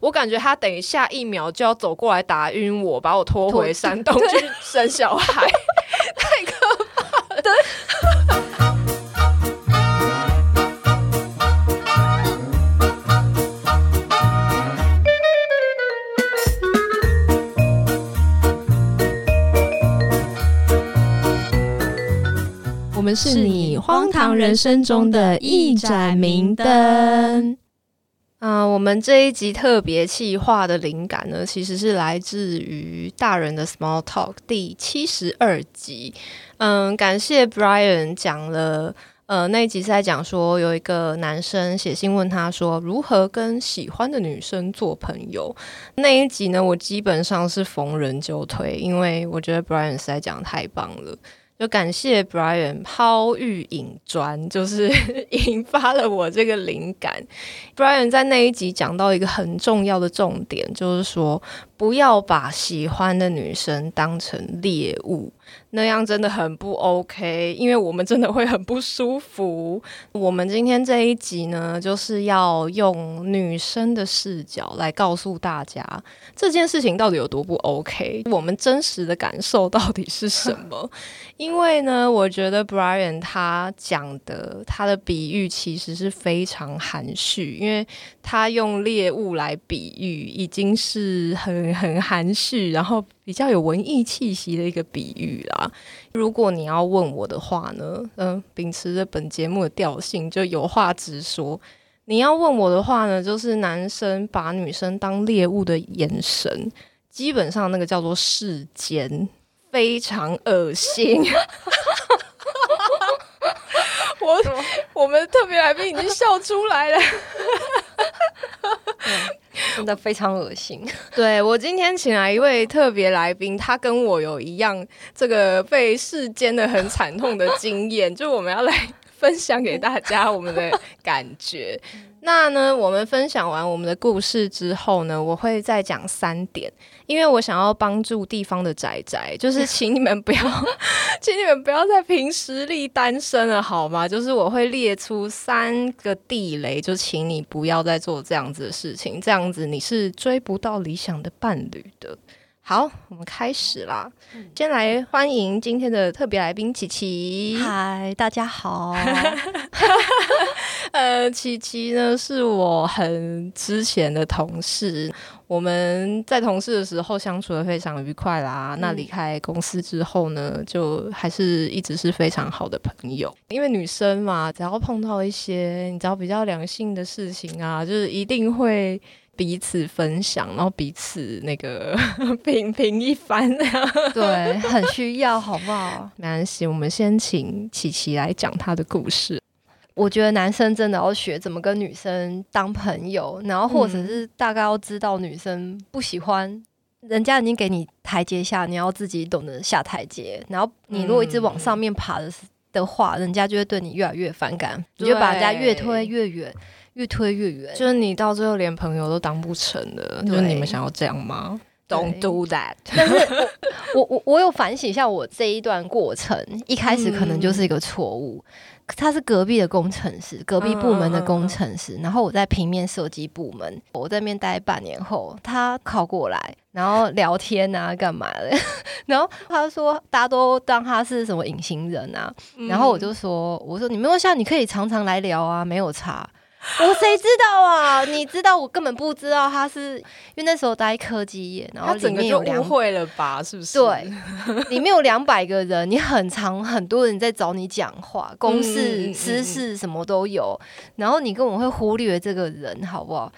我感觉他等一下一秒就要走过来打晕我，把我拖回山洞去生小孩，太可怕了。我们是你荒唐人生中的一盏明灯。嗯、我们这一集特别企划的灵感呢，其实是来自于《大人的 Small Talk》第七十二集。嗯，感谢 Brian 讲了。呃，那一集是在讲说，有一个男生写信问他说，如何跟喜欢的女生做朋友。那一集呢，我基本上是逢人就推，因为我觉得 Brian 实在讲太棒了。就感谢 Brian 抛玉引砖，就是 引发了我这个灵感。Brian 在那一集讲到一个很重要的重点，就是说不要把喜欢的女生当成猎物，那样真的很不 OK，因为我们真的会很不舒服。我们今天这一集呢，就是要用女生的视角来告诉大家这件事情到底有多不 OK，我们真实的感受到底是什么。因为呢，我觉得 Brian 他讲的他的比喻其实是非常含蓄，因为他用猎物来比喻，已经是很很含蓄，然后比较有文艺气息的一个比喻啦。如果你要问我的话呢，嗯、秉持着本节目的调性，就有话直说。你要问我的话呢，就是男生把女生当猎物的眼神，基本上那个叫做视奸。非常恶心。我我们特别来宾已经笑出来了。真的非常恶心。对我今天请来一位特别来宾，他跟我有一样这个被世间的很惨痛的经验，就我们要来分享给大家我们的感觉。那呢，我们分享完我们的故事之后呢，我会再讲三点，因为我想要帮助地方的宅宅，就是请你们不要，请你们不要再凭实力单身了，好吗？就是我会列出三个地雷，就请你不要再做这样子的事情，这样子你是追不到理想的伴侣的。好，我们开始啦！先来欢迎今天的特别来宾琪琪。嗨，大家好。呃，琪琪呢是我很之前的同事，我们在同事的时候相处的非常愉快啦。那离开公司之后呢，就还是一直是非常好的朋友。因为女生嘛，只要碰到一些你知道比较良性的事情啊，就是一定会。彼此分享，然后彼此那个 品评一番，对，很需要，好不好？没关系，我们先请琪琪来讲她的故事。我觉得男生真的要学怎么跟女生当朋友，然后或者是大概要知道女生不喜欢，人家已经给你台阶下，你要自己懂得下台阶。然后你如果一直往上面爬的的话，人家就会对你越来越反感，你就把人家越推越远。越推越远，就是你到最后连朋友都当不成了。就是你们想要这样吗？Don't do that。但是我我我有反省一下我这一段过程，一开始可能就是一个错误。他是隔壁的工程师，隔壁部门的工程师，然后我在平面设计部门，我在那边待半年后，他靠过来，然后聊天啊，干嘛的？然后他说大家都当他是什么隐形人啊，然后我就说，我说你没有像你可以常常来聊啊，没有差。我谁知道啊？你知道我根本不知道他是，因为那时候待科技业，然后里面有误会了吧？是不是？对，里面有两百个人，你很长，很多人在找你讲话，公事私事什么都有，然后你根本会忽略这个人，好不好？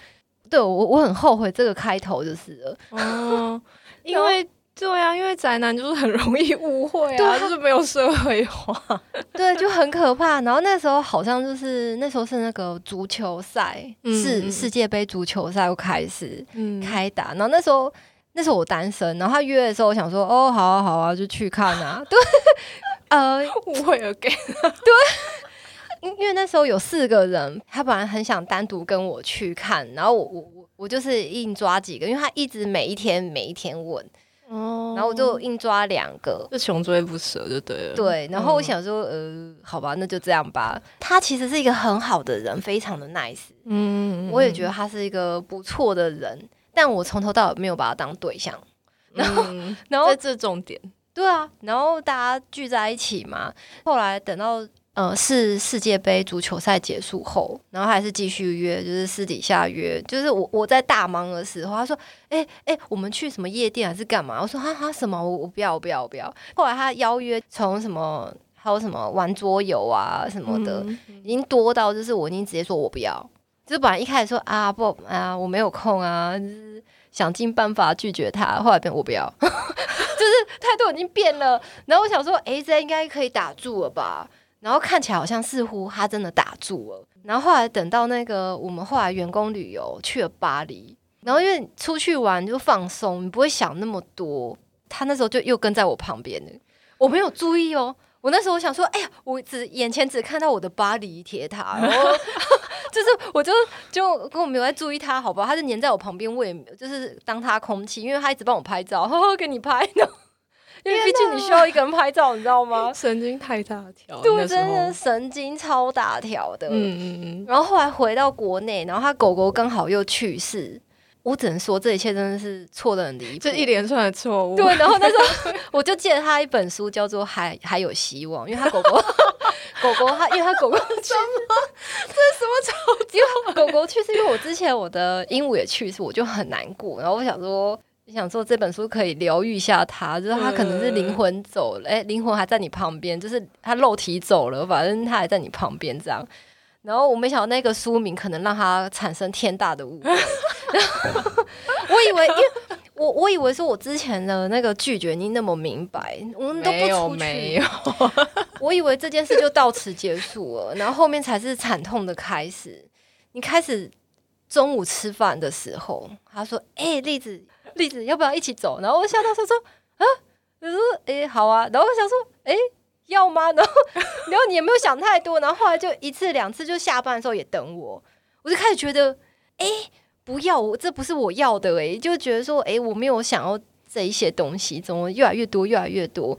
对我，我很后悔这个开头就是了，哦，因为。对啊，因为宅男就是很容易误会啊，就是没有社会化，对，就很可怕。然后那时候好像就是那时候是那个足球赛，是世界杯足球赛又开始开打。然后那时候那时候我单身，然后他约的时候，我想说哦，好啊好啊，就去看啊。对，呃，误会了，gay。对，因因为那时候有四个人，他本来很想单独跟我去看，然后我我我我就是硬抓几个，因为他一直每一天每一天问。哦，然后我就硬抓两个，就穷追不舍就对了。对，然后我想说，呃，好吧，那就这样吧。他其实是一个很好的人，非常的 nice。嗯，我也觉得他是一个不错的人，但我从头到尾没有把他当对象。然后，然后这重点，对啊，然后大家聚在一起嘛。后来等到。呃，是世界杯足球赛结束后，然后还是继续约，就是私底下约。就是我我在大忙的时候，他说：“哎哎，我们去什么夜店还是干嘛？”我说：“哈哈，什么？我我不要，我不要，我不要。”后来他邀约从什么，还有什么玩桌游啊什么的，已经多到就是我已经直接说我不要。就是本来一开始说啊不啊我没有空啊，就是想尽办法拒绝他。后来变我不要，就是态度已经变了。然后我想说，哎，这应该可以打住了吧？然后看起来好像似乎他真的打住了。然后后来等到那个我们后来员工旅游去了巴黎，然后因为出去玩就放松，你不会想那么多。他那时候就又跟在我旁边了，我没有注意哦。我那时候想说，哎呀，我只眼前只看到我的巴黎铁塔，然后就是我就就跟我没有在注意他，好吧？他就黏在我旁边，我也就是当他空气，因为他一直帮我拍照，呵呵，给你拍呢。因为毕竟你需要一个人拍照，你知道吗？神经太大条，对，真的神经超大条的。嗯嗯嗯。然后后来回到国内，然后他狗狗刚好又去世，我只能说这一切真的是错的很离谱，这一连串的错误。对，然后那时候 我就借了他一本书，叫做《还还有希望》，因为他狗狗 狗狗他因为他狗狗什么这是什么吵架？狗狗去世，因为我之前我的鹦鹉也去世，我就很难过。然后我想说。想说这本书可以疗愈一下他，就是他可能是灵魂走了，哎，灵魂还在你旁边，就是他肉体走了，反正他还在你旁边这样。然后我没想到那个书名可能让他产生天大的误会。我以为，因为我我以为是我之前的那个拒绝你那么明白，我们都不出去。没有，我以为这件事就到此结束了，然后后面才是惨痛的开始。你开始中午吃饭的时候，他说：“哎，栗子。”栗子要不要一起走？然后我吓到说说啊，我说哎好啊，然后我想说哎要吗？然 后然后你也没有想太多？然后后来就一次两次，就下班的时候也等我，我就开始觉得哎不要，我这不是我要的哎，就觉得说哎我没有想要这一些东西，怎么越来越多越来越多？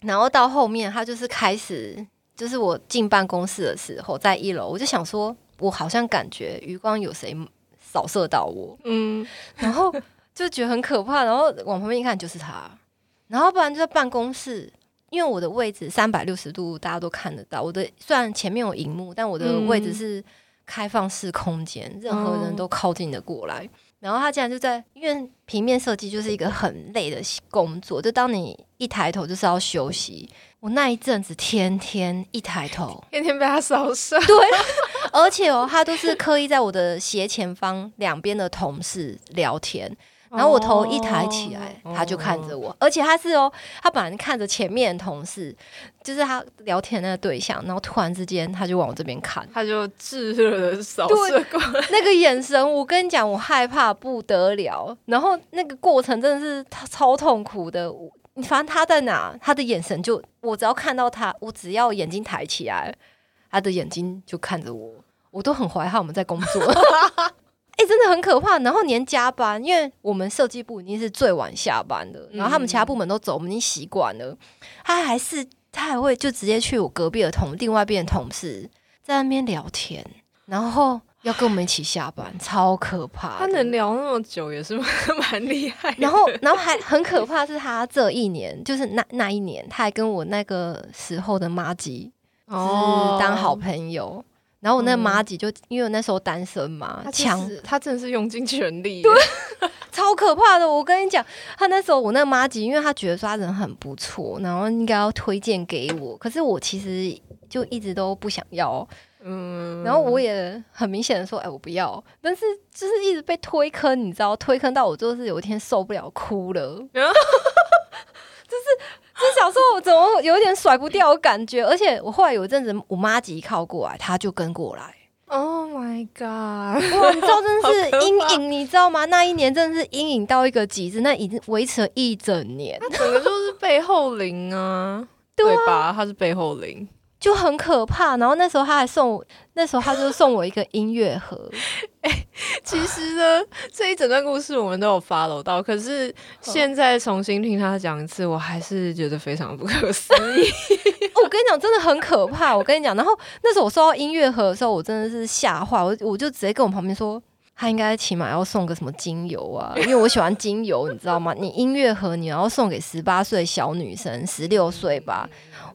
然后到后面他就是开始，就是我进办公室的时候，在一楼，我就想说，我好像感觉余光有谁扫射到我，嗯，然后。就觉得很可怕，然后往旁边一看就是他，然后不然就在办公室，因为我的位置三百六十度大家都看得到，我的虽然前面有荧幕，但我的位置是开放式空间，任何人都靠近的过来。然后他竟然就在，因为平面设计就是一个很累的工作，就当你一抬头就是要休息。我那一阵子天天一抬头，天天被他扫射，对，而且哦，他都是刻意在我的斜前方两边的同事聊天。然后我头一抬起来，他就看着我，而且他是哦，他本来看着前面的同事，就是他聊天那个对象，然后突然之间他就往我这边看，他就炙热的扫射过来，那个眼神，我跟你讲，我害怕不得了。然后那个过程真的是他超痛苦的，你反正他在哪，他的眼神就我只要看到他，我只要眼睛抬起来，他的眼睛就看着我，我都很怀疑我们在工作。哎，真的很可怕。然后连加班，因为我们设计部已经是最晚下班的，然后他们其他部门都走，我们已经习惯了。他还是他还会就直接去我隔壁的同另外一边的同事在那边聊天，然后要跟我们一起下班，超可怕。他能聊那么久也是 蛮厉害。然后，然后还很可怕是他这一年，就是那那一年，他还跟我那个时候的妈吉哦当好朋友。然后我那妈吉就因为我那时候单身嘛，强她真的是用尽全力，对，超可怕的。我跟你讲，他那时候我那妈吉，因为她觉得说他人很不错，然后应该要推荐给我，可是我其实就一直都不想要，嗯，然后我也很明显的说，哎，我不要，但是就是一直被推坑，你知道，推坑到我就是有一天受不了哭了，就是。就想说，我怎么有点甩不掉的感觉，而且我后来有一阵子，我妈急靠过来，他就跟过来。Oh my god！哇，你知道真的是阴影，你知道吗？那一年真的是阴影到一个极致，那已经维持了一整年。他整个就是背后灵啊，对吧？他是背后灵。就很可怕。然后那时候他还送我，那时候他就送我一个音乐盒。其实呢，这一整段故事我们都有 follow 到，可是现在重新听他讲一次，我还是觉得非常不可思议。我跟你讲，真的很可怕。我跟你讲，然后那时候我收到音乐盒的时候，我真的是吓坏，我我就直接跟我旁边说。他应该起码要送个什么精油啊？因为我喜欢精油，你知道吗？你音乐盒你要送给十八岁小女生，十六岁吧？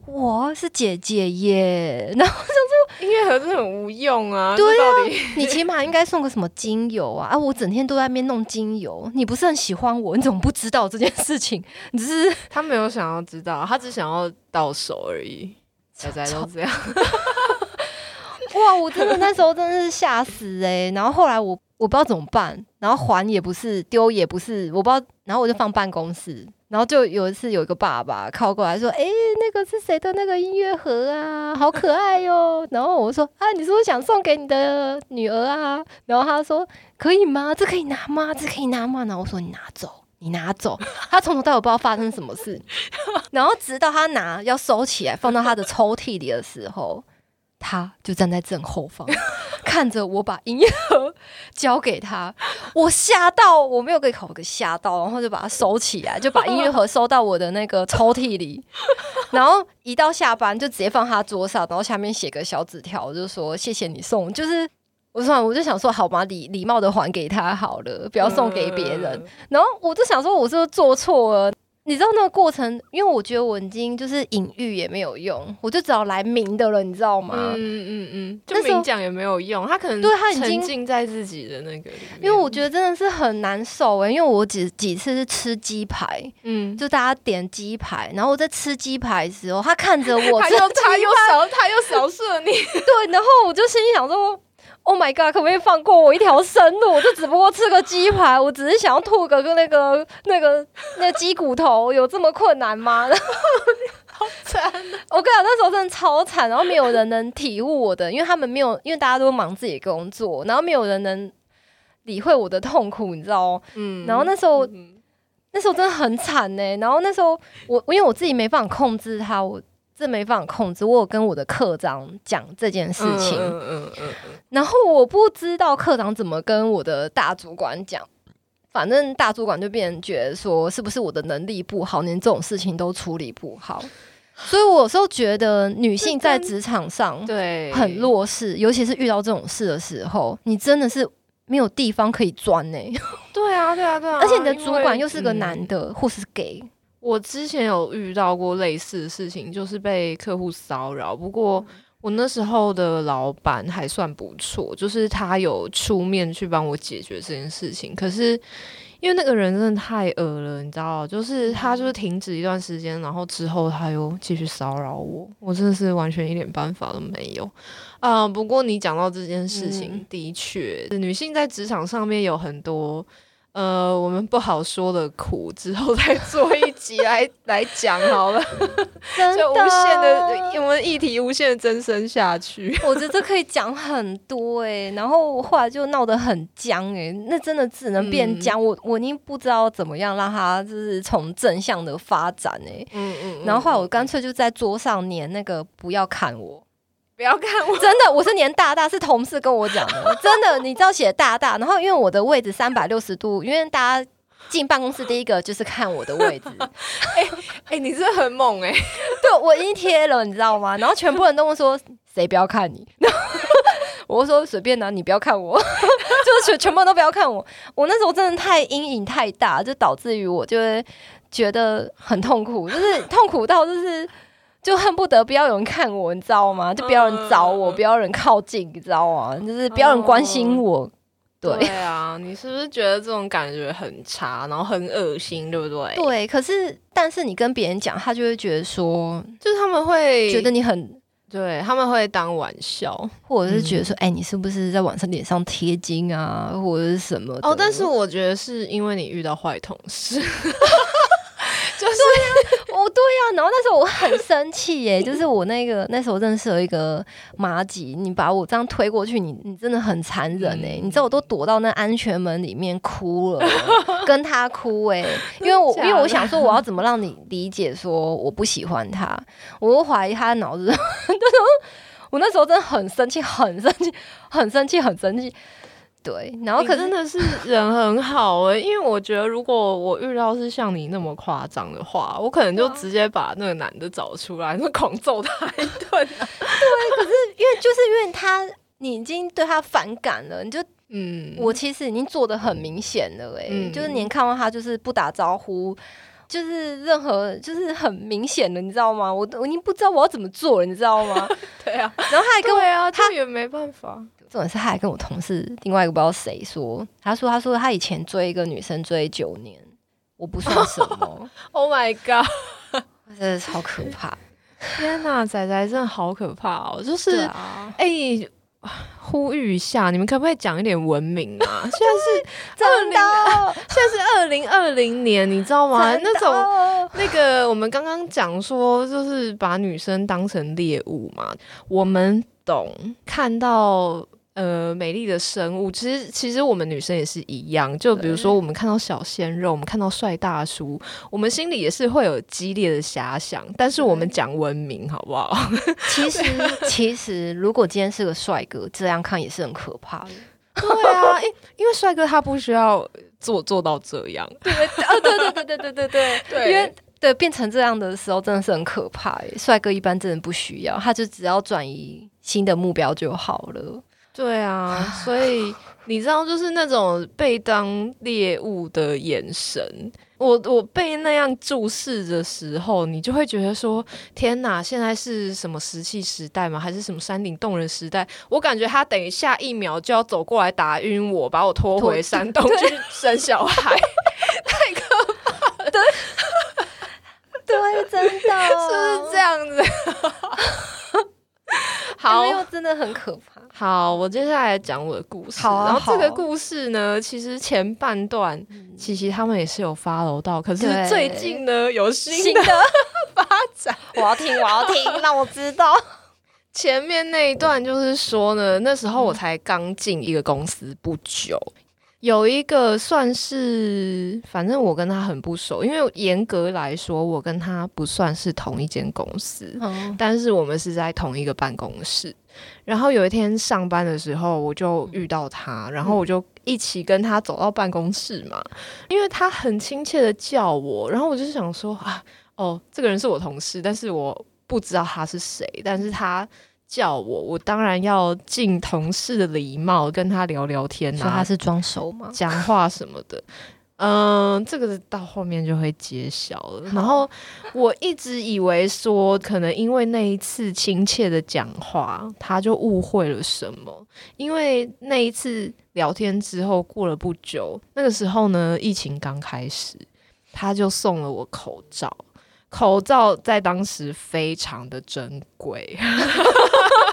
我是姐姐耶，然后就说音乐盒真的很无用啊。对啊，你起码应该送个什么精油啊？啊，我整天都在那边弄精油，你不是很喜欢我？你怎么不知道这件事情？只是他没有想要知道，他只想要到手而已。仔仔都这样。哇，我真的那时候真的是吓死哎！然后后来我。我不知道怎么办，然后还也不是，丢也不是，我不知道。然后我就放办公室，然后就有一次有一个爸爸靠过来说：“哎，那个是谁的那个音乐盒啊？好可爱哟！”然后我说：“啊，你是不是想送给你的女儿啊？”然后他说：“可以吗？这可以拿吗？这可以拿吗？”然后我说：“你拿走，你拿走。”他从头到尾不知道发生什么事，然后直到他拿要收起来放到他的抽屉里的时候。他就站在正后方，看着我把音乐盒交给他，我吓到，我没有给口给吓到，然后就把它收起来，就把音乐盒收到我的那个抽屉里，然后一到下班就直接放他桌上，然后下面写个小纸条，就说谢谢你送，就是我说我就想说好吧，礼礼貌的还给他好了，不要送给别人，然后我就想说我是不是做错了。你知道那个过程，因为我觉得我已经就是隐喻也没有用，我就只要来明的了，你知道吗？嗯嗯嗯，就明讲也没有用，他可能对他已经沉浸在自己的那个。因为我觉得真的是很难受哎，因为我几几次是吃鸡排，嗯，就大家点鸡排，然后我在吃鸡排的时候，他看着我，他又他又扫他又扫射你，对，然后我就心里想说。Oh my god！可不可以放过我一条生路？我就只不过吃个鸡排，我只是想要吐个个那个那个那鸡骨头，有这么困难吗？好惨！我跟你讲，那时候真的超惨，然后没有人能体悟我的，因为他们没有，因为大家都忙自己的工作，然后没有人能理会我的痛苦，你知道嗯。然后那时候，那时候真的很惨呢。然后那时候，我因为我自己没办法控制它，我。这没办法控制。我有跟我的课长讲这件事情，然后我不知道课长怎么跟我的大主管讲。反正大主管就变觉得说，是不是我的能力不好，连这种事情都处理不好？所以我有时候觉得女性在职场上对很弱势，尤其是遇到这种事的时候，你真的是没有地方可以钻呢。对啊，对啊，对啊！而且你的主管又是个男的，或是 gay。我之前有遇到过类似的事情，就是被客户骚扰。不过我那时候的老板还算不错，就是他有出面去帮我解决这件事情。可是因为那个人真的太恶了，你知道，就是他就是停止一段时间，然后之后他又继续骚扰我，我真的是完全一点办法都没有啊。不过你讲到这件事情，的确，女性在职场上面有很多。呃，我们不好说的苦，之后再做一集来来讲好了。就无限的，我们议题无限的增生下去。我觉得可以讲很多哎，然后后来就闹得很僵哎，那真的只能变僵。我我已经不知道怎么样让他就是从正向的发展哎。嗯嗯。然后后来我干脆就在桌上粘那个不要看我。不要看我，真的，我是年大大是同事跟我讲的，真的，你知道写大大，然后因为我的位置三百六十度，因为大家进办公室第一个就是看我的位置，哎哎，你是很猛哎，对我已经贴了，你知道吗？然后全部人都会说谁不要看你，我说随便拿，你不要看我，就是全全部都不要看我，我那时候真的太阴影太大，就导致于我就会觉得很痛苦，就是痛苦到就是。就恨不得不要有人看我，你知道吗？就不要人找我，不要人靠近，你知道吗？就是不要人关心我。对啊，你是不是觉得这种感觉很差，然后很恶心，对不对？对，可是但是你跟别人讲，他就会觉得说，就是他们会觉得你很，对他们会当玩笑，或者是觉得说，哎，你是不是在晚上脸上贴金啊，或者是什么？哦，但是我觉得是因为你遇到坏同事。就是 哦，对呀，然后那时候我很生气耶，就是我那个那时候认识了一个马吉，你把我这样推过去，你你真的很残忍哎，你知道我都躲到那安全门里面哭了，跟他哭哎，因为我因为我想说我要怎么让你理解说我不喜欢他，我怀疑他的脑子，那时候我那时候真的很生气，很生气，很生气，很生气。对，然后可真的是人很好哎，因为我觉得如果我遇到是像你那么夸张的话，我可能就直接把那个男的找出来，就狂揍他一顿。对，可是因为就是因为他你已经对他反感了，你就嗯，我其实已经做的很明显了哎，就是你看到他就是不打招呼，就是任何就是很明显的，你知道吗？我我已经不知道我要怎么做了，你知道吗？对啊，然后他还跟我，他也没办法。重点是，他还跟我同事另外一个不知道谁说，他说他说他以前追一个女生追九年，我不算什么。Oh my god，真的超可怕！天哪，仔仔真的好可怕哦！就是哎，呼吁一下，你们可不可以讲一点文明啊？现在是 二零，现在是二零二零年，你知道吗？那种那个，我们刚刚讲说，就是把女生当成猎物嘛，我们懂看到。呃美丽的生物。其实其实我们女生也是一样，就比如说我们看到小鲜肉，我们看到帅大叔，我们心里也是会有激烈的遐想。但是我们讲文明好不好？其实其实如果今天是个帅哥，这样看也是很可怕的。对啊，因因为帅哥他不需要做做到这样，对啊对对对对对对对，因为对变成这样的时候真的是很可怕。帅哥一般真的不需要，他就只要转移新的目标就好了。对啊，所 以你知道，就是那种被当猎物的眼神，我我被那样注视的时候，你就会觉得说：天哪，现在是什么石器时代吗？还是什么山顶洞人时代？我感觉他等一下一秒就要走过来打晕我，把我拖回山洞去生小孩，太可怕了！对，对，真的 是不 是这样子？好，真的很可怕。好，我接下来讲我的故事。好然后这个故事呢，其实前半段琪琪他们也是有发楼到，可是最近呢有新的 发展。我要听，我要听，让我知道。前面那一段就是说呢，那时候我才刚进一个公司不久。有一个算是，反正我跟他很不熟，因为严格来说，我跟他不算是同一间公司，但是我们是在同一个办公室。然后有一天上班的时候，我就遇到他，然后我就一起跟他走到办公室嘛，因为他很亲切的叫我，然后我就想说啊，哦，这个人是我同事，但是我不知道他是谁，但是他。叫我，我当然要尽同事的礼貌跟他聊聊天呐。说他是装熟吗？讲话什么的，嗯，这个到后面就会揭晓了。然后我一直以为说，可能因为那一次亲切的讲话，他就误会了什么。因为那一次聊天之后，过了不久，那个时候呢，疫情刚开始，他就送了我口罩。口罩在当时非常的珍贵。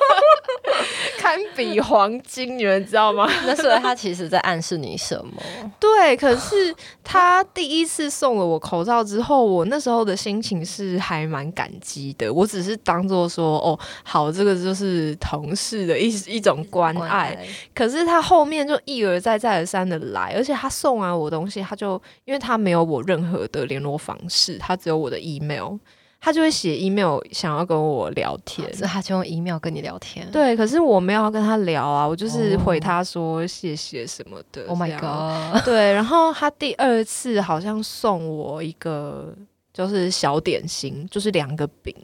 堪比黄金，你们知道吗？那所以他其实在暗示你什么？对，可是他第一次送了我口罩之后，我那时候的心情是还蛮感激的。我只是当做说，哦，好，这个就是同事的一一种关爱。可是他后面就一而再再而三的来，而且他送完我东西，他就因为他没有我任何的联络方式，他只有我的 email。他就会写 email 想要跟我聊天，是他就用 email 跟你聊天。对，可是我没有要跟他聊啊，我就是回他说谢谢什么的。Oh my god！对，然后他第二次好像送我一个就是小点心，就是两个饼，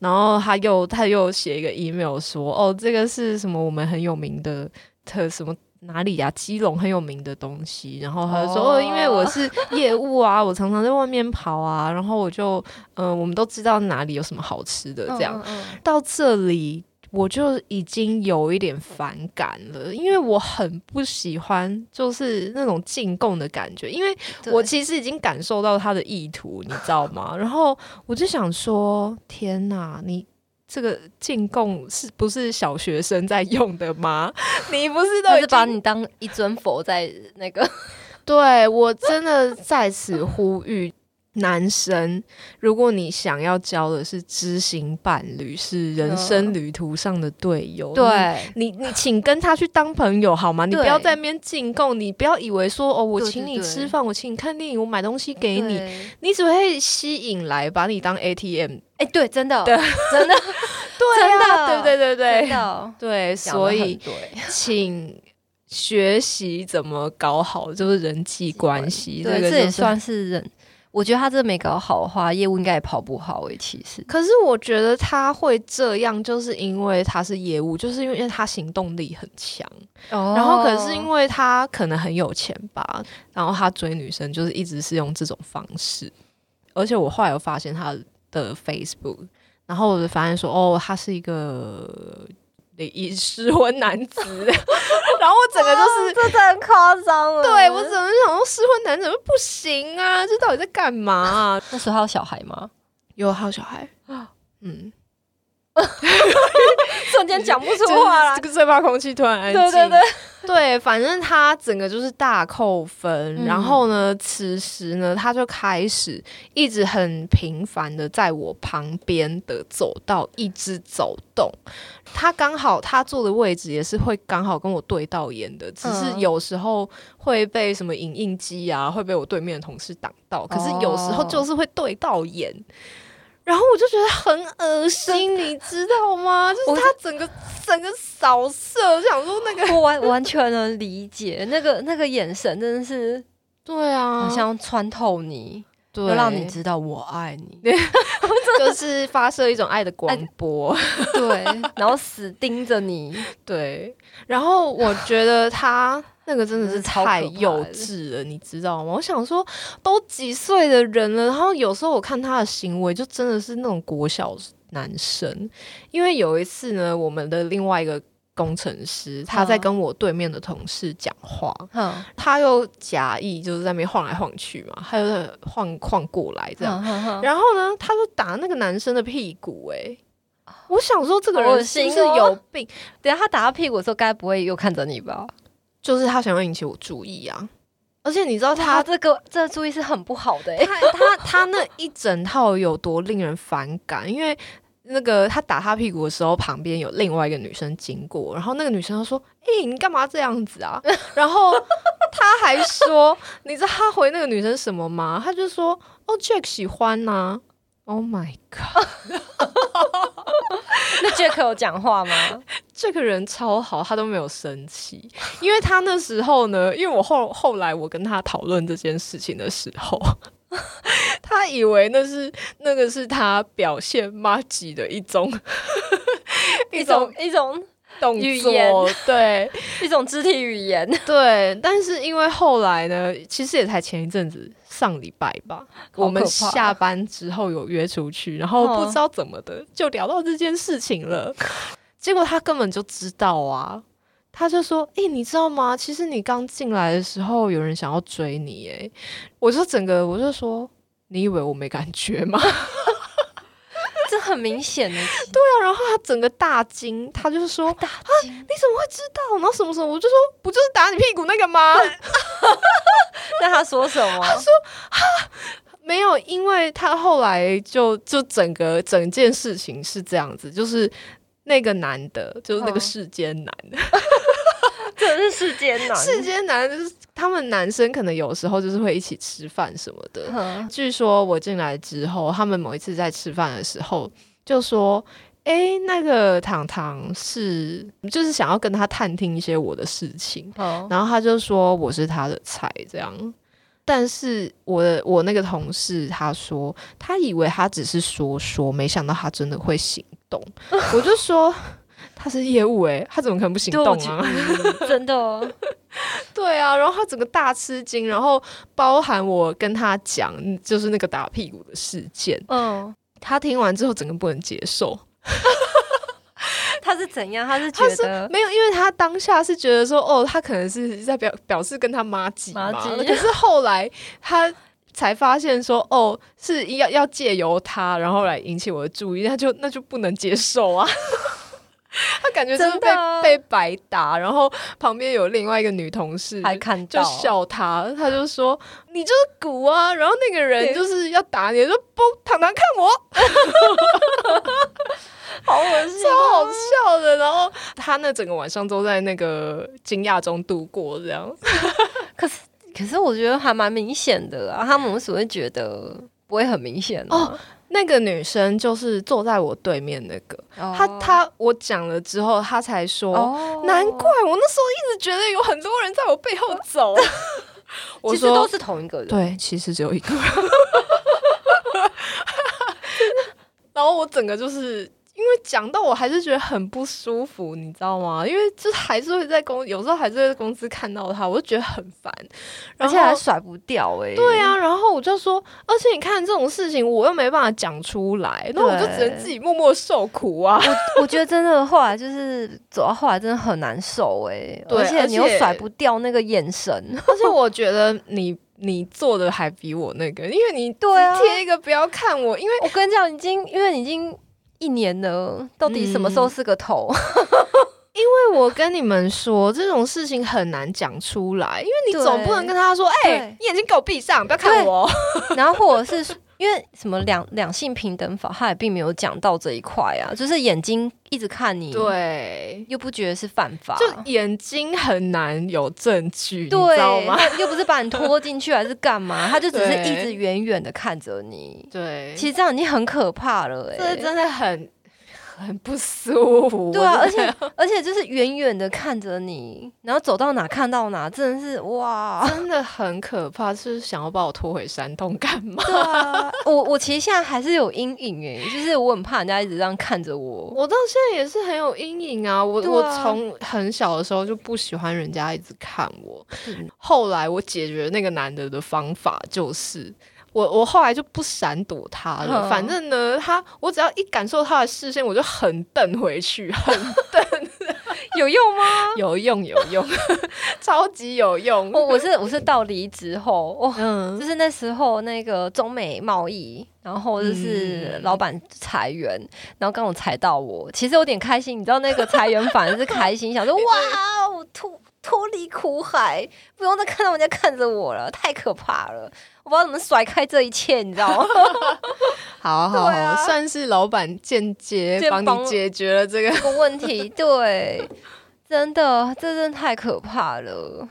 然后他又他又写一个 email 说哦，这个是什么我们很有名的特什么。哪里呀？基隆很有名的东西，然后他就说：“哦，因为我是业务啊，我常常在外面跑啊，然后我就，嗯，我们都知道哪里有什么好吃的。这样到这里，我就已经有一点反感了，因为我很不喜欢就是那种进贡的感觉，因为我其实已经感受到他的意图，你知道吗？然后我就想说：天哪，你！”这个进贡是不是小学生在用的吗？你不是都是把你当一尊佛在那个？对我真的在此呼吁，男生，如果你想要交的是知心伴侣，是人生旅途上的队友，对。你，你请跟他去当朋友好吗？你不要在那边进贡，你不要以为说哦，我请你吃饭，我请你看电影，我买东西给你，你只会吸引来把你当 ATM。哎，对，真的，对。真的，对真啊，的。对对对真对的，对，所以，请学习怎么搞好就是人际关系，对，个也算是人。我觉得他这没搞好的话，业务应该也跑不好诶。其实，可是我觉得他会这样，就是因为他是业务，就是因为他行动力很强。然然后可是因为他可能很有钱吧，然后他追女生就是一直是用这种方式。而且我后来有发现他的 Facebook，然后我就发现说，哦，他是一个已失婚男子，然后我整个就是。这真的很夸张了。对我怎么想说失婚男子不行啊？这到底在干嘛、啊？那时候还有小孩吗？有还有小孩，嗯，瞬间讲不出话来这。个最怕空气突然安静。对对对，对，反正他整个就是大扣分。嗯然后呢，此时呢，他就开始一直很频繁的在我旁边的走道一直走动。他刚好他坐的位置也是会刚好跟我对到眼的，只是嗯有时候会被什么影印机啊，会被我对面的同事挡到。可是有时候哦就是会对到眼。然后我就觉得很恶心，你知道吗？就是他整个整个扫射，我想说那个我完完全能理解那个那个眼神，真的是对啊，好像穿透你，对要让你知道我爱你。就是发射一种爱的光波。对，然后死盯着你。对，然后我觉得他那个真的是太幼稚了，你知道吗？我想说，都几岁的人了，然后有时候我看他的行为，就真的是那种国小男生。因为有一次呢，我们的另外一个工程师他在嗯跟我对面的同事讲话，哼，他又假意就是在那边晃来晃去嘛，他又在晃晃过来这样。然后呢，他就打那个男生的屁股、欸，我想说这个人是不是有 病？等下他打他屁股的时候，该不会又看着你吧？就是他想要引起我注意啊！而且你知道他他这个这个注意是很不好的、欸。他他他那一整套有多令人反感？因为那个他打他屁股的时候，旁边有另外一个女生经过，然后那个女生就说：“诶、你干嘛这样子啊？”然后他还说：“你知道他回那个女生什么吗？他就说：‘哦，Jack 喜欢呐、Oh my god！那 Jack 有讲话吗？这个人超好，他都没有生气，因为他那时候呢，因为我后后来我跟他讨论这件事情的时候，他以为那是那个是他表现 a g 的一种一种一种动作，对一种肢体语言，对。但是因为后来呢，其实也才前一阵子上礼拜吧，我们下班之后有约出去，然后不知道怎么的就聊到这件事情了。结果他根本就知道啊，他就说：“诶、你知道吗？其实你刚进来的时候，有人想要追你。”诶，我就整个我就说：“你以为我没感觉吗？” 这很明显的。对啊，然后他整个大惊，他就是说：“大惊你怎么会知道？然后什么什么？”我就说：“不就是打你屁股那个吗？” 那他说什么？他说没有，因为他后来就就整个整件事情是这样子，就是那个男的，就是那个嗯世间男，这是世间男。世间男就是他们男生可能有时候就是会一起吃饭什么的。哼据说我进来之后，他们某一次在吃饭的时候就说。诶，那个糖糖是就是想要跟他探听一些我的事情，哦然后他就说我是他的菜这样，但是我的我那个同事他说他以为他只是说说，没想到他真的会行动。我就说他是业务诶、他怎么可能不行动啊？嗯真的哦，对啊，然后他整个大吃惊，然后包含我跟他讲就是那个打屁股的事件，嗯，他听完之后整个不能接受。他是怎样？他是觉得没有，因为他当下是觉得说，哦，他可能是在表表示跟他妈鸡嘛，可是后来他才发现说，哦，是要要借由他，然后来引起我的注意，那就那就不能接受啊。他感觉真的被被白打，然后旁边有另外一个女同事还看就笑他，他就说你就是鼓啊，然后那个人就是要打你，就不，糖糖看我，好恶心，超好笑的。然后他那整个晚上都在那个惊讶中度过，这样。可是可是我觉得还蛮明显的啊，他们为什么会觉得不会很明显呢？那个女生就是坐在我对面那个，她她我讲了之后，她才说，难怪我那时候一直觉得有很多人在我背后走。其实都是同一个人，对，其实只有一个。然后我整个就是。讲到我还是觉得很不舒服，你知道吗？因为就还是会在公，有时候还是会在公司看到他，我就觉得很烦，而且还甩不掉哎。对啊，然后我就说，而且你看这种事情，我又没办法讲出来，那我就只能自己默默受苦啊。我我觉得真的后来就是走到后来真的很难受哎，而且你又甩不掉那个眼神，而且我觉得你你做的还比我那个，因为你对贴一个不要看我，因为我跟你讲，已经因为已经。一年呢，到底什么时候是个头？因为我跟你们说，这种事情很难讲出来，因为你总不能跟他说：“哎，你眼睛给我闭上，不要看我。”然后或者是。因为什么两两性平等法，他也并没有讲到这一块啊，就是眼睛一直看你，对，又不觉得是犯法，就眼睛很难有证据，你知道吗？又不是把你拖进去还是干嘛，他就只是一直远远的看着你，对，其实这样已经很可怕了，哎，这真的很。很不舒服，对啊，而且而且就是远远的看着你，然后走到哪看到哪，真的是哇，真的很可怕，是想要把我拖回山洞干嘛？对啊，我我其实现在还是有阴影哎，就是我很怕人家一直这样看着我，我到现在也是很有阴影啊。我我从很小的时候就不喜欢人家一直看我，后来我解决那个男的的方法就是。我我后来就不闪躲他了，反正呢，他我只要一感受他的视线，我就很瞪回去，很瞪，有用吗？有用有用，超级有用。我我是我是到离职后，嗯，就是那时候那个中美贸易，然后就是老板裁员，然后刚好裁到我，其实有点开心，你知道那个裁员反而是开心，想说 哇，我脱脱离苦海，不用再看到人家看着我了，太可怕了。我不知道怎么甩开这一切，你知道吗？好好好，算是老板间接帮你解决了这个问题。对，真的，这真的太可怕了。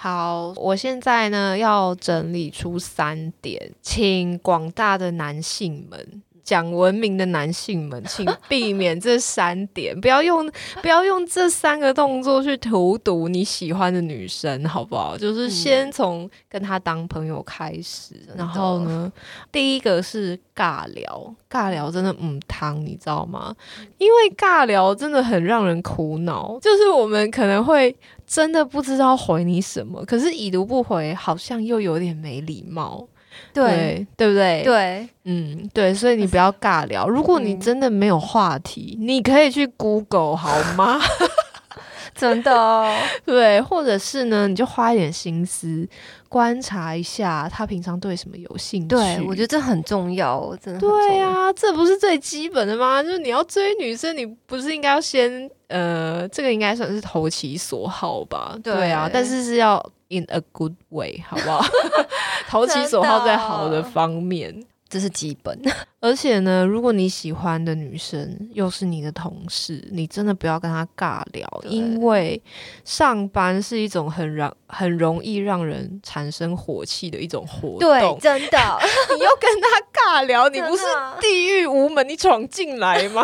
好，我现在呢要整理出三点，请广大的男性们。讲文明的男性们，请避免这三点，不要用不要用这三个动作去荼毒你喜欢的女生，好不好？就是先从跟他当朋友开始，然后呢，第一个是尬聊，尬聊真的嗯汤，你知道吗？因为尬聊真的很让人苦恼，就是我们可能会真的不知道回你什么，可是已读不回，好像又有点没礼貌。对，对不对？对，嗯，对，所以你不要尬聊。如果你真的没有话题，你可以去 Google 好吗？真的，哦 对，或者是呢，你就花一点心思观察一下他平常对什么有兴趣。对我觉得这很重要，真的。对啊，这不是最基本的吗？就是你要追女生，你不是应该要先呃，这个应该算是投其所好吧？对啊，但是是要。In a good way，好不好？投其所好在好的方面，这是基本。而且呢，如果你喜欢的女生又是你的同事，你真的不要跟她尬聊，因为上班是一种很让很容易让人产生火气的一种活动。对，真的，你又跟她尬聊，你不是地狱无门，你闯进来吗？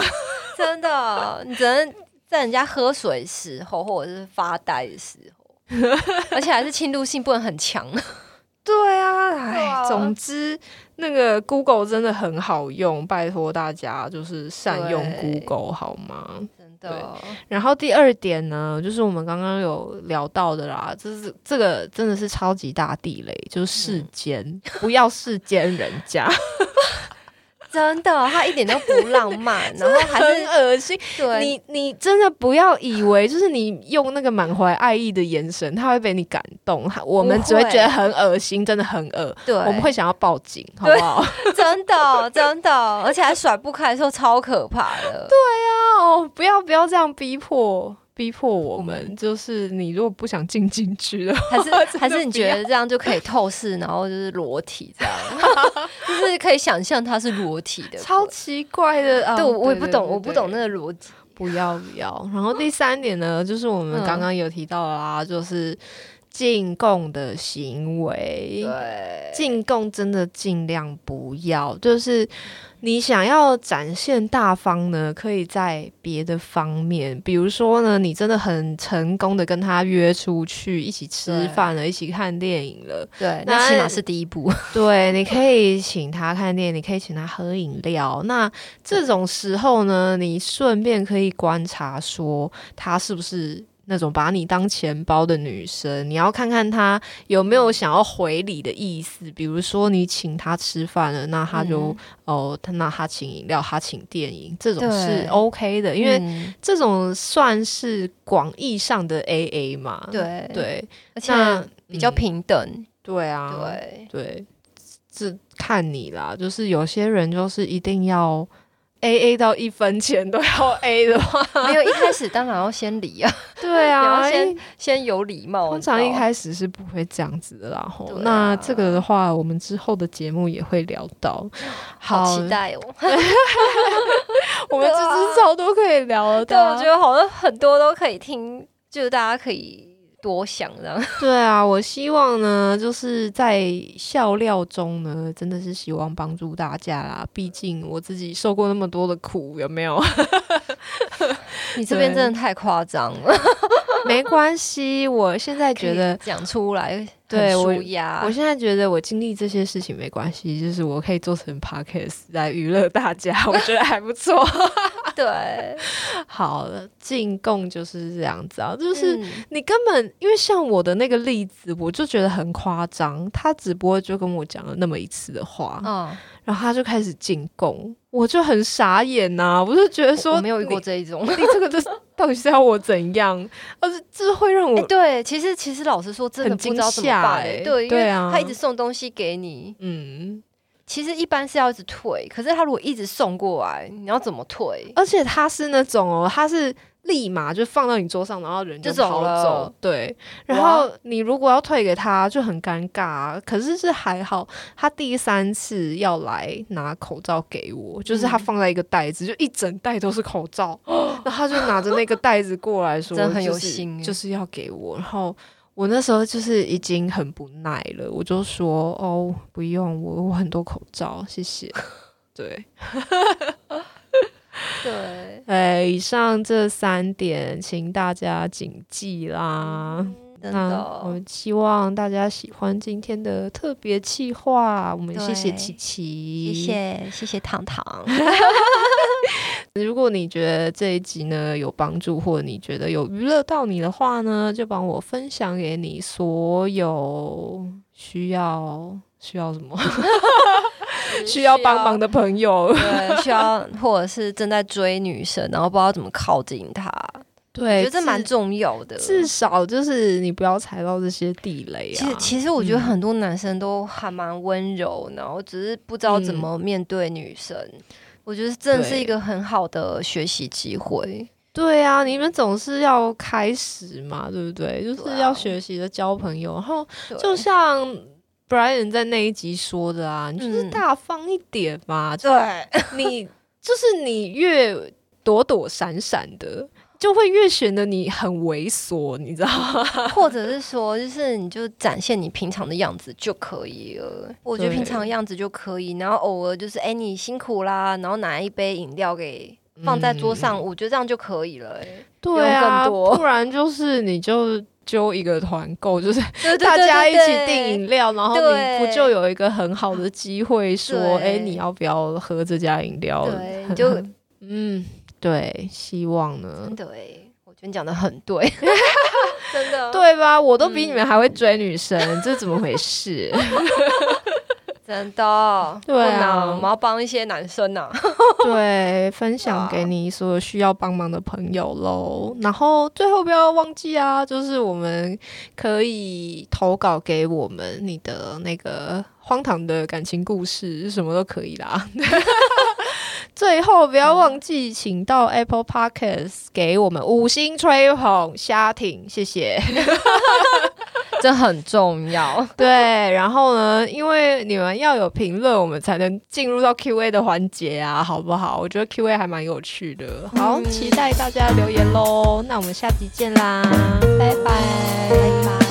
真的，你只能在人家喝水时候，或者是发呆的时候。而且还是侵入性不能很强，对啊，哎，总之那个 Google 真的很好用，拜托大家就是善用 Google 好吗？真的。然后第二点呢，就是我们刚刚有聊到的啦，就是这个真的是超级大地雷，就是世间不要世间人家。真的，他一点都不浪漫，然后还很是恶心。对你你真的不要以为就是你用那个满怀爱意的眼神，他会被你感动。他我们只会觉得很恶心，真的很恶。对，我们会想要报警，好不好？真的真的，而且还甩不开的时候超可怕的。对啊哦，不要不要这样逼迫逼迫我们。就是你如果不想进进去的话，还是还是你觉得这样就可以透视，然后就是裸体这样，就是可以想象它是裸体的，超奇怪的啊！对，我我也不懂，对我不懂那。个逻辑。不要不要。然后第三点呢，就是我们嗯刚刚有提到啦，就是进贡的行为。对，进贡真的尽量不要，就是你想要展现大方呢，可以在别的方面，比如说呢，你真的很成功的跟他约出去一起吃饭了，一起看电影了，对，那那起码是第一步。对，你可以请他看电影，你可以请他喝饮料。那这种时候呢，你顺便可以观察说他是不是那种把你当钱包的女生，你要看看她有没有想要回礼的意思。比如说你请她吃饭了，那她就、嗯哦，她那她请饮料，她请电影，这种是 OK 的，因为嗯这种算是广义上的 AA 嘛。对对，而且那比较嗯平等。对啊，对，对，这看你啦。就是有些人就是一定要 A A 到一分钱都要 A 的话，没有一开始当然要先礼啊，对啊，要先先有礼貌。通常一开始是不会这样子的啦。吼对啊那这个的话，我们之后的节目也会聊到。好期待哦。我们其实超多可以聊的对，啊。我觉得好像很多都可以听，就是大家可以多想这样。对啊，我希望呢，就是在笑料中呢，真的是希望帮助大家啦。毕竟我自己受过那么多的苦，有没有？你这边真的太夸张了，没关系，我现在觉得讲出来，对我压我。现在觉得我经历这些事情没关系，就是我可以做成 podcast 来娱乐大家，我觉得还不错。对，好了，进贡就是这样子啊，就是嗯你根本因为像我的那个例子，我就觉得很夸张，他只不过就跟我讲了那么一次的话，嗯，然后他就开始进贡，我就很傻眼呐、我就觉得说我没有遇过你这一种。你这个这 到底是要我怎样？而是这会让我、哎、对，其实其实老实说，真的很不知道怎么对，因为对啊他一直送东西给你，嗯。其实一般是要一直退，可是他如果一直送过来，你要怎么退？而且他是那种哦，他是立马就放到你桌上，然后人就就走跑了走。对，然后你如果要退给他，就很尴尬、啊。可是是还好，他第三次要来拿口罩给我，就是他嗯放在一个袋子，就一整袋都是口罩，然后他就拿着那个袋子过来说，真的很有就是心欸就是要给我。然后我那时候就是已经很不耐了，我就说哦，不用，我我很多口罩，谢谢。对。对，哎，以上这三点，请大家谨记啦。真那的我，们希望大家喜欢今天的特别企划，我们谢谢琪琪，谢。谢谢谢糖糖，如果你觉得这一集呢有帮助，或者你觉得有娱乐到你的话呢，就帮我分享给你所有需要需要什么 需要帮忙的朋友。对，需要或者是正在追女生，然后不知道怎么靠近她，我对，觉得这蛮重要的。至少就是你不要踩到这些地雷啊。其实，其实我觉得嗯很多男生都还蛮温柔，然后只是不知道怎么面对女生。我觉得真的是一个很好的学习机会。对啊，你们总是要开始嘛，对不对？就是要学习的交朋友，然后就像 Brian 在那一集说的啊，你就是嗯大方一点嘛，就对，你 就是你越躲躲闪闪的，就会越显得你很猥琐，你知道吗？或者是说，就是你就展现你平常的样子就可以了。我觉得平常的样子就可以，然后偶尔就是哎、你辛苦啦，然后拿一杯饮料给放在桌上，我觉得这样就可以了、哎对啊，更多不然就是你就揪一个团购，就是大家一起对订饮料，然后你不就有一个很好的机会说，对哎，你要不要喝这家饮料？对，你就嗯，对，希望呢真，的哎、我觉得你讲的很对，真的。对吧？我都比你嗯们还会追女生，这怎么回事？真的，对啊我们要帮一些男生呐、对，分享给你所有需要帮忙的朋友喽。然后最后不要忘记啊，就是我们可以投稿给我们你的那个荒唐的感情故事，什么都可以啦。最后不要忘记，请到 Apple Podcast 给我们五星吹捧虾挺，谢谢。这很重要。对，然后呢，因为你们要有评论，我们才能进入到 Q&A 的环节啊，好不好？我觉得 Q&A 还蛮有趣的，好，期待大家留言喽。那我们下集见啦，拜拜，拜拜。